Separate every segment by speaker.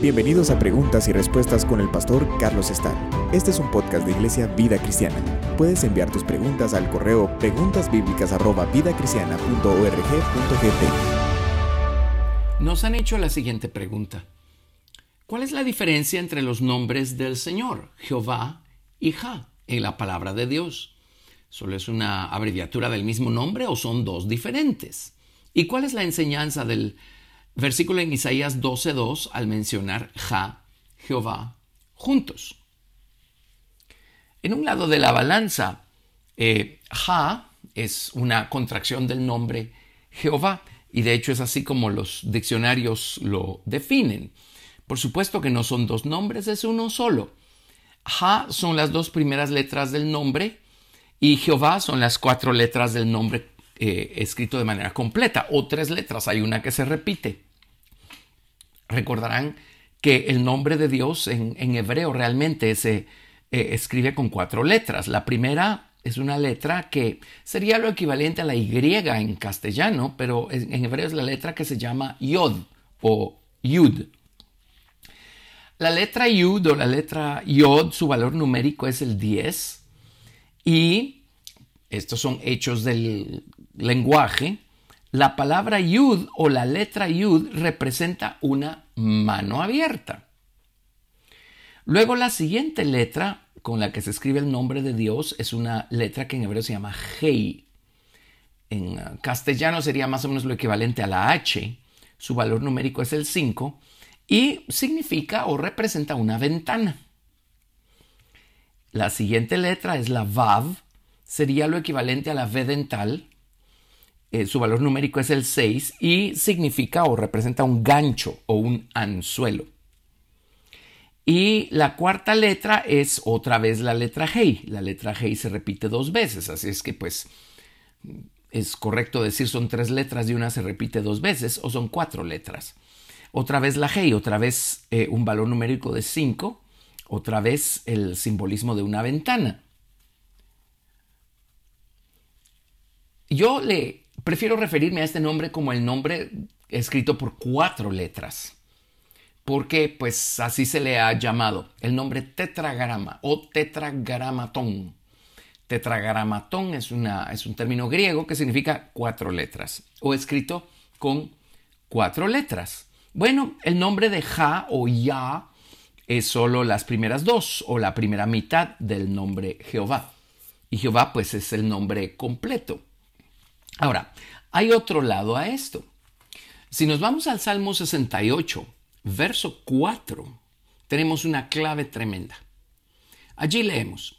Speaker 1: Bienvenidos a Preguntas y Respuestas con el pastor Carlos Estar. Este es un podcast de Iglesia Vida Cristiana. Puedes enviar tus preguntas al correo preguntasbiblicas@vidacristiana.org.gt.
Speaker 2: Nos han hecho la siguiente pregunta. ¿Cuál es la diferencia entre los nombres del Señor, Jehová y Ja, en la palabra de Dios? ¿Solo es una abreviatura del mismo nombre o son dos diferentes? ¿Y cuál es la enseñanza del versículo en Isaías 12.2 al mencionar Ja, Jehová, juntos. En un lado de la balanza, eh, Ja es una contracción del nombre Jehová y de hecho es así como los diccionarios lo definen. Por supuesto que no son dos nombres, es uno solo. Ja son las dos primeras letras del nombre y Jehová son las cuatro letras del nombre eh, escrito de manera completa o tres letras, hay una que se repite. Recordarán que el nombre de Dios en, hebreo realmente se eh, escribe con cuatro letras. La primera es una letra que sería lo equivalente a la Y en castellano, pero en hebreo es la letra que se llama Yod o Yud. La letra Yud o la letra Yod, su valor numérico es el 10 y estos son hechos del lenguaje la palabra yud o la letra yud representa una mano abierta. Luego la siguiente letra con la que se escribe el nombre de Dios es una letra que en hebreo se llama Hei. En uh, castellano sería más o menos lo equivalente a la H. Su valor numérico es el 5 y significa o representa una ventana. La siguiente letra es la Vav, sería lo equivalente a la V dental eh, su valor numérico es el 6 y significa o representa un gancho o un anzuelo. Y la cuarta letra es otra vez la letra G. La letra G se repite dos veces, así es que pues es correcto decir son tres letras y una se repite dos veces o son cuatro letras. Otra vez la G, otra vez eh, un valor numérico de 5, otra vez el simbolismo de una ventana. Yo le Prefiero referirme a este nombre como el nombre escrito por cuatro letras, porque pues así se le ha llamado, el nombre tetragrama o tetragramatón. Tetragramatón es, una, es un término griego que significa cuatro letras, o escrito con cuatro letras. Bueno, el nombre de Ja o Ya es solo las primeras dos o la primera mitad del nombre Jehová. Y Jehová pues es el nombre completo. Ahora, hay otro lado a esto. Si nos vamos al Salmo 68, verso 4, tenemos una clave tremenda. Allí leemos,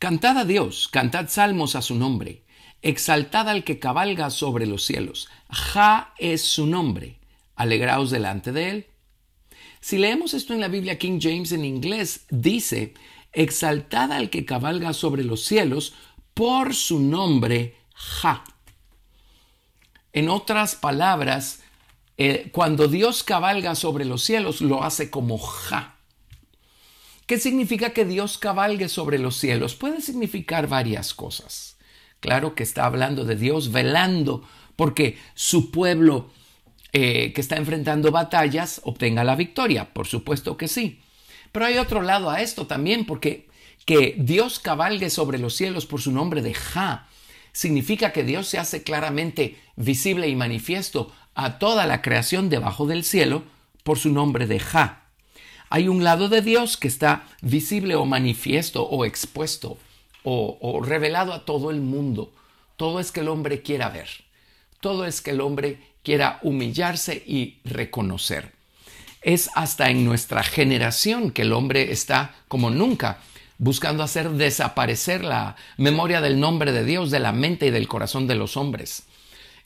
Speaker 2: Cantad a Dios, cantad salmos a su nombre, exaltad al que cabalga sobre los cielos. Ja es su nombre, alegraos delante de él. Si leemos esto en la Biblia King James en inglés, dice, exaltad al que cabalga sobre los cielos por su nombre, Ja. En otras palabras, eh, cuando Dios cabalga sobre los cielos, lo hace como ja. ¿Qué significa que Dios cabalgue sobre los cielos? Puede significar varias cosas. Claro que está hablando de Dios velando porque su pueblo eh, que está enfrentando batallas obtenga la victoria. Por supuesto que sí. Pero hay otro lado a esto también porque que Dios cabalgue sobre los cielos por su nombre de Ja significa que Dios se hace claramente visible y manifiesto a toda la creación debajo del cielo por su nombre de Ja. Hay un lado de Dios que está visible o manifiesto o expuesto o, o revelado a todo el mundo. Todo es que el hombre quiera ver. Todo es que el hombre quiera humillarse y reconocer. Es hasta en nuestra generación que el hombre está como nunca buscando hacer desaparecer la memoria del nombre de Dios de la mente y del corazón de los hombres.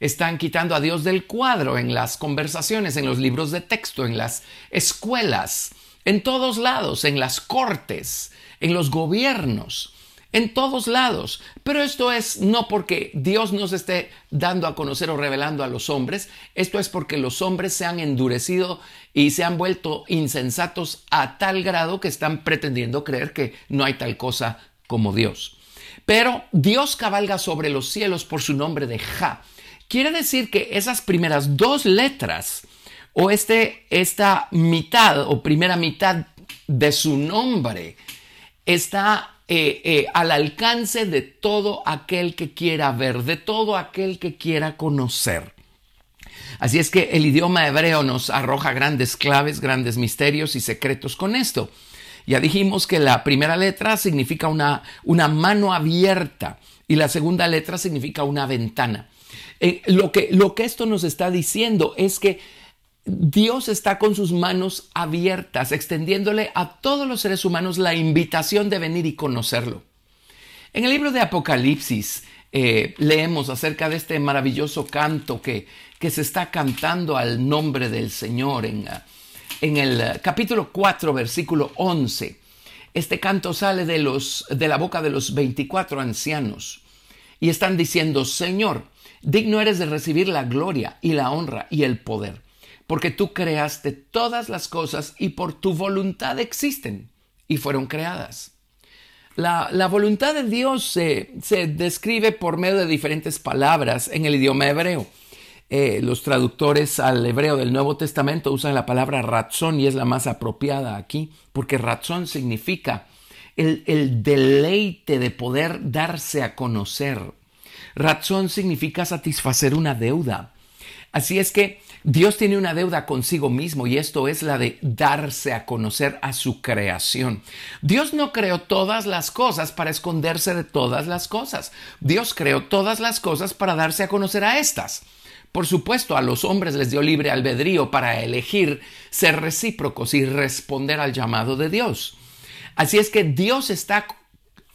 Speaker 2: Están quitando a Dios del cuadro en las conversaciones, en los libros de texto, en las escuelas, en todos lados, en las cortes, en los gobiernos en todos lados. Pero esto es no porque Dios nos esté dando a conocer o revelando a los hombres, esto es porque los hombres se han endurecido y se han vuelto insensatos a tal grado que están pretendiendo creer que no hay tal cosa como Dios. Pero Dios cabalga sobre los cielos por su nombre de Ja. Quiere decir que esas primeras dos letras o este, esta mitad o primera mitad de su nombre está eh, eh, al alcance de todo aquel que quiera ver, de todo aquel que quiera conocer. Así es que el idioma hebreo nos arroja grandes claves, grandes misterios y secretos con esto. Ya dijimos que la primera letra significa una, una mano abierta y la segunda letra significa una ventana. Eh, lo, que, lo que esto nos está diciendo es que Dios está con sus manos abiertas, extendiéndole a todos los seres humanos la invitación de venir y conocerlo. En el libro de Apocalipsis eh, leemos acerca de este maravilloso canto que, que, se está cantando al nombre del Señor en, en el capítulo 4, versículo 11. Este canto sale de, los, de la boca de los 24 ancianos y están diciendo, Señor, digno eres de recibir la gloria y la honra y el poder porque tú creaste todas las cosas y por tu voluntad existen y fueron creadas. La, voluntad de Dios se, describe por medio de diferentes palabras en el idioma hebreo. Eh, los traductores al hebreo del Nuevo Testamento usan la palabra razón y es la más apropiada aquí, porque razón significa el, el deleite de poder darse a conocer. Razón significa satisfacer una deuda. Así es que Dios tiene una deuda consigo mismo y esto es la de darse a conocer a su creación. Dios no creó todas las cosas para esconderse de todas las cosas. Dios creó todas las cosas para darse a conocer a estas. Por supuesto, a los hombres les dio libre albedrío para elegir ser recíprocos y responder al llamado de Dios. Así es que Dios está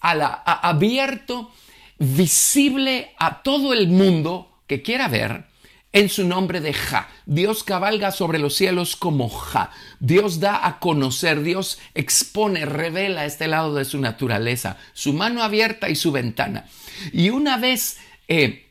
Speaker 2: abierto, visible a todo el mundo que quiera ver en su nombre de Ja. Dios cabalga sobre los cielos como Ja. Dios da a conocer, Dios expone, revela este lado de su naturaleza, su mano abierta y su ventana. Y una vez eh,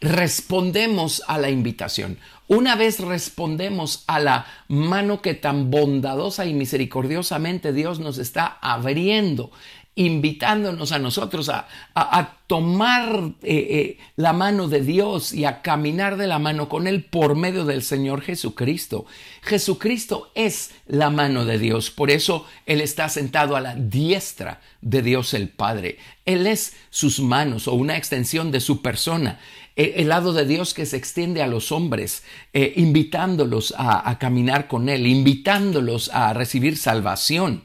Speaker 2: respondemos a la invitación, una vez respondemos a la mano que tan bondadosa y misericordiosamente Dios nos está abriendo invitándonos a nosotros a, tomar eh, eh, la mano de Dios y a caminar de la mano con Él por medio del Señor Jesucristo. Jesucristo es la mano de Dios, por eso Él está sentado a la diestra de Dios el Padre. Él es sus manos o una extensión de su persona e, el lado de Dios que se extiende a los hombres, eh, invitándolos a, caminar con Él, invitándolos a recibir salvación.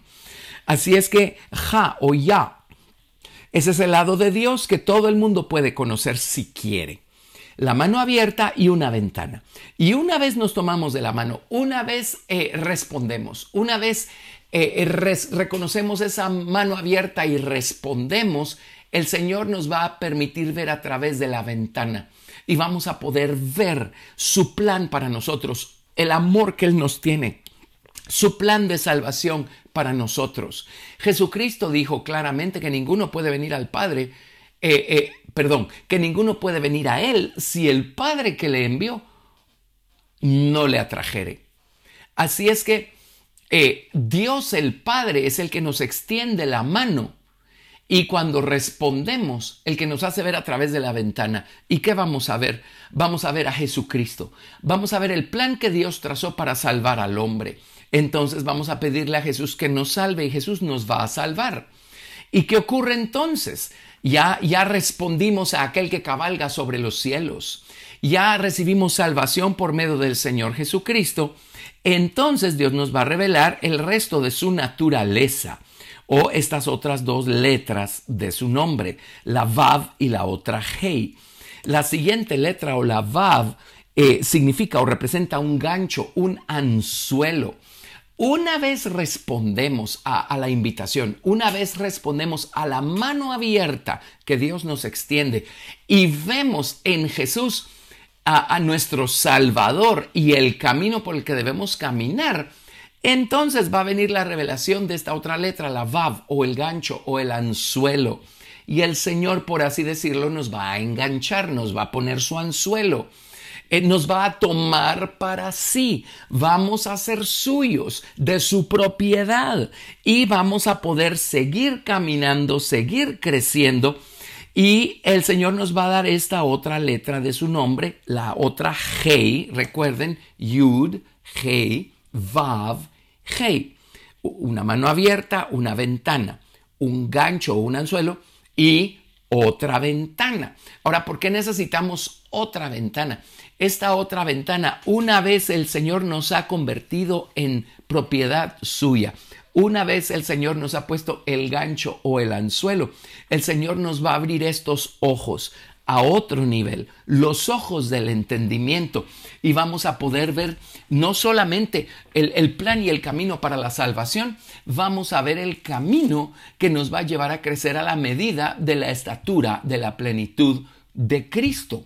Speaker 2: Así es que ja o ya, ese es el lado de Dios que todo el mundo puede conocer si quiere. La mano abierta y una ventana. Y una vez nos tomamos de la mano, una vez eh, respondemos, una vez eh, eh, reconocemos esa mano abierta y respondemos, el Señor nos va a permitir ver a través de la ventana y vamos a poder ver su plan para nosotros, el amor que Él nos tiene, su plan de salvación para nosotros. Jesucristo dijo claramente que ninguno puede venir al Padre, eh, eh, perdón, que ninguno puede venir a Él si el Padre que le envió no le atrajere. Así es que eh, Dios el Padre es el que nos extiende la mano y cuando respondemos, el que nos hace ver a través de la ventana. ¿Y qué vamos a ver? Vamos a ver a Jesucristo. Vamos a ver el plan que Dios trazó para salvar al hombre. Entonces vamos a pedirle a Jesús que nos salve y Jesús nos va a salvar. ¿Y qué ocurre entonces? Ya, ya respondimos a aquel que cabalga sobre los cielos. Ya recibimos salvación por medio del Señor Jesucristo. Entonces Dios nos va a revelar el resto de su naturaleza o estas otras dos letras de su nombre, la Vav y la otra Hei. La siguiente letra o la Vav eh, significa o representa un gancho, un anzuelo. Una vez respondemos a, la invitación, una vez respondemos a la mano abierta que Dios nos extiende y vemos en Jesús a, nuestro Salvador y el camino por el que debemos caminar, entonces va a venir la revelación de esta otra letra, la Vav o el gancho o el anzuelo. Y el Señor, por así decirlo, nos va a enganchar, nos va a poner su anzuelo. Eh, nos va a tomar para sí, vamos a ser suyos, de su propiedad y vamos a poder seguir caminando, seguir creciendo Y el Señor nos va a dar esta otra letra de su nombre, la otra Hei, recuerden, Yud, Hei, Vav, Hei. Una mano abierta, una ventana, un gancho o un anzuelo y otra ventana. Ahora, ¿por qué necesitamos otra ventana? Esta otra ventana, una vez el Señor nos ha convertido en propiedad suya, una vez el Señor nos ha puesto el gancho o el anzuelo, el Señor nos va a abrir estos ojos a otro nivel, los ojos del entendimiento, y vamos a poder ver no solamente el, plan y el camino para la salvación, vamos a ver el camino que nos va a llevar a crecer a la medida de la estatura de la plenitud de Cristo.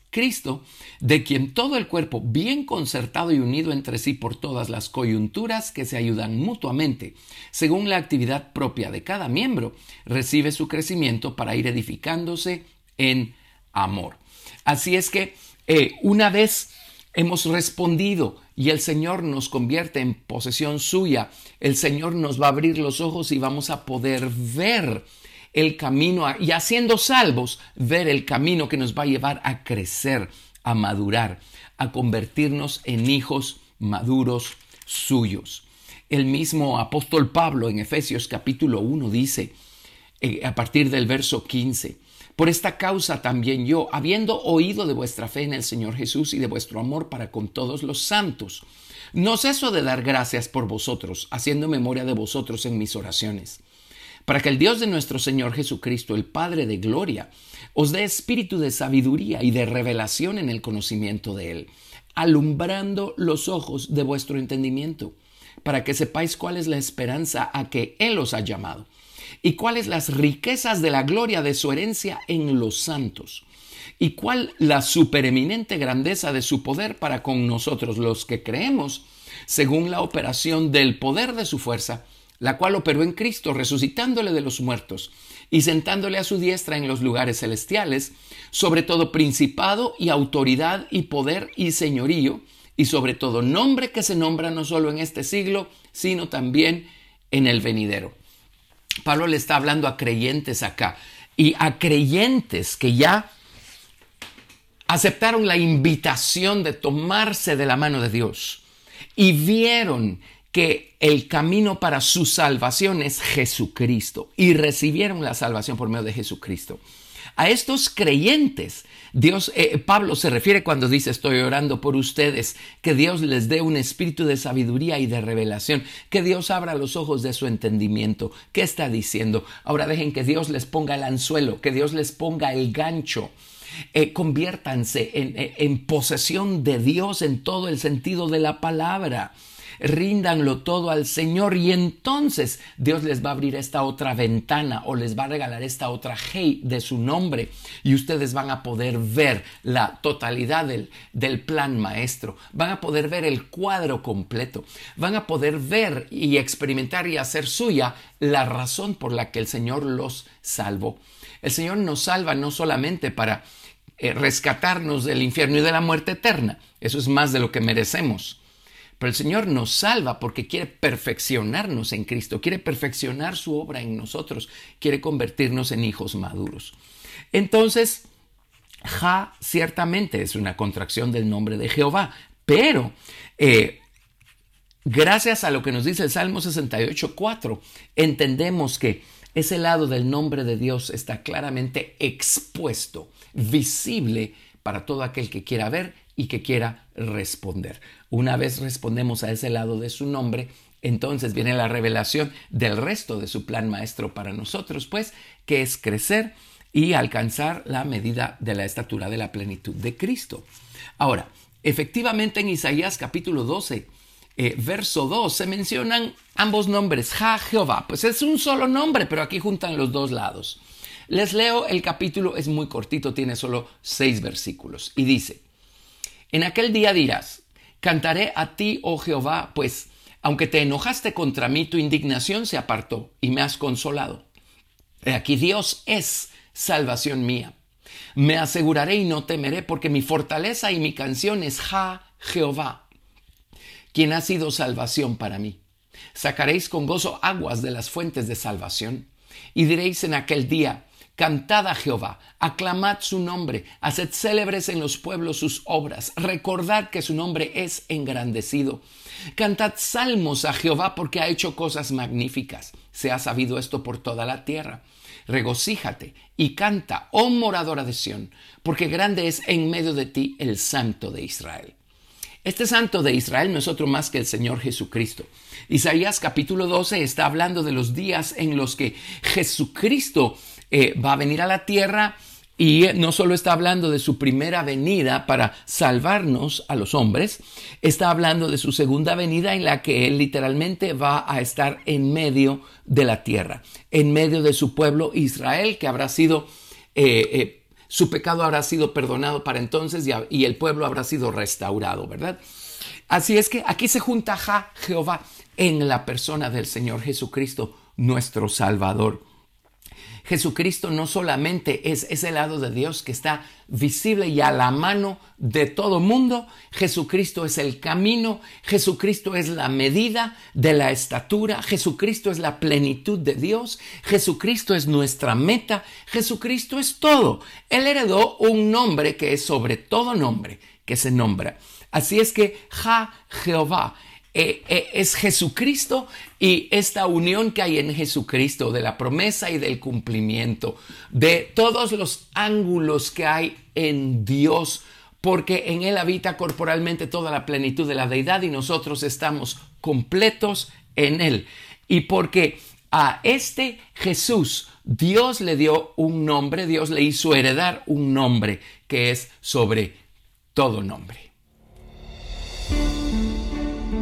Speaker 2: Cristo, de quien todo el cuerpo, bien concertado y unido entre sí por todas las coyunturas que se ayudan mutuamente, según la actividad propia de cada miembro, recibe su crecimiento para ir edificándose en amor. Así es que eh, una vez hemos respondido y el Señor nos convierte en posesión suya, el Señor nos va a abrir los ojos y vamos a poder ver el camino y haciendo salvos, ver el camino que nos va a llevar a crecer, a madurar, a convertirnos en hijos maduros suyos. El mismo apóstol Pablo en Efesios capítulo 1 dice, eh, a partir del verso 15, por esta causa también yo, habiendo oído de vuestra fe en el Señor Jesús y de vuestro amor para con todos los santos, no ceso de dar gracias por vosotros, haciendo memoria de vosotros en mis oraciones para que el Dios de nuestro Señor Jesucristo, el Padre de Gloria, os dé espíritu de sabiduría y de revelación en el conocimiento de Él, alumbrando los ojos de vuestro entendimiento, para que sepáis cuál es la esperanza a que Él os ha llamado, y cuáles las riquezas de la gloria de su herencia en los santos, y cuál la supereminente grandeza de su poder para con nosotros los que creemos, según la operación del poder de su fuerza, la cual operó en Cristo, resucitándole de los muertos y sentándole a su diestra en los lugares celestiales, sobre todo principado y autoridad y poder y señorío, y sobre todo nombre que se nombra no solo en este siglo, sino también en el venidero. Pablo le está hablando a creyentes acá, y a creyentes que ya aceptaron la invitación de tomarse de la mano de Dios y vieron que el camino para su salvación es Jesucristo y recibieron la salvación por medio de Jesucristo. A estos creyentes, Dios, eh, Pablo se refiere cuando dice estoy orando por ustedes, que Dios les dé un espíritu de sabiduría y de revelación, que Dios abra los ojos de su entendimiento. ¿Qué está diciendo? Ahora dejen que Dios les ponga el anzuelo, que Dios les ponga el gancho. Eh, conviértanse en, en posesión de Dios en todo el sentido de la palabra ríndanlo todo al Señor y entonces Dios les va a abrir esta otra ventana o les va a regalar esta otra hey de su nombre y ustedes van a poder ver la totalidad del, del plan maestro, van a poder ver el cuadro completo, van a poder ver y experimentar y hacer suya la razón por la que el Señor los salvó. El Señor nos salva no solamente para eh, rescatarnos del infierno y de la muerte eterna, eso es más de lo que merecemos pero el Señor nos salva porque quiere perfeccionarnos en Cristo, quiere perfeccionar su obra en nosotros, quiere convertirnos en hijos maduros. Entonces, Ja ciertamente es una contracción del nombre de Jehová, pero eh, gracias a lo que nos dice el Salmo 68.4, entendemos que ese lado del nombre de Dios está claramente expuesto, visible para todo aquel que quiera ver y que quiera responder. Una vez respondemos a ese lado de su nombre, entonces viene la revelación del resto de su plan maestro para nosotros, pues, que es crecer y alcanzar la medida de la estatura de la plenitud de Cristo. Ahora, efectivamente en Isaías capítulo 12, eh, verso 2, se mencionan ambos nombres, Ja Jehová, pues es un solo nombre, pero aquí juntan los dos lados. Les leo el capítulo, es muy cortito, tiene solo seis versículos. Y dice, en aquel día dirás, cantaré a ti, oh Jehová, pues aunque te enojaste contra mí, tu indignación se apartó y me has consolado. Aquí Dios es salvación mía. Me aseguraré y no temeré, porque mi fortaleza y mi canción es Ja Jehová, quien ha sido salvación para mí. Sacaréis con gozo aguas de las fuentes de salvación, y diréis en aquel día, Cantad a Jehová, aclamad su nombre, haced célebres en los pueblos sus obras, recordad que su nombre es engrandecido. Cantad salmos a Jehová porque ha hecho cosas magníficas. Se ha sabido esto por toda la tierra. Regocíjate y canta, oh moradora de Sión, porque grande es en medio de ti el Santo de Israel. Este Santo de Israel no es otro más que el Señor Jesucristo. Isaías capítulo 12 está hablando de los días en los que Jesucristo eh, va a venir a la tierra y no solo está hablando de su primera venida para salvarnos a los hombres, está hablando de su segunda venida en la que Él literalmente va a estar en medio de la tierra, en medio de su pueblo Israel, que habrá sido, eh, eh, su pecado habrá sido perdonado para entonces y, el pueblo habrá sido restaurado, ¿verdad? Así es que aquí se junta Jehová en la persona del Señor Jesucristo, nuestro Salvador. Jesucristo no solamente es ese lado de Dios que está visible y a la mano de todo mundo, Jesucristo es el camino, Jesucristo es la medida de la estatura, Jesucristo es la plenitud de Dios, Jesucristo es nuestra meta, Jesucristo es todo. Él heredó un nombre que es sobre todo nombre que se nombra. Así es que Ja Jehová eh, eh, es Jesucristo y esta unión que hay en Jesucristo de la promesa y del cumplimiento, de todos los ángulos que hay en Dios, porque en Él habita corporalmente toda la plenitud de la deidad y nosotros estamos completos en Él. Y porque a este Jesús Dios le dio un nombre, Dios le hizo heredar un nombre que es sobre todo nombre.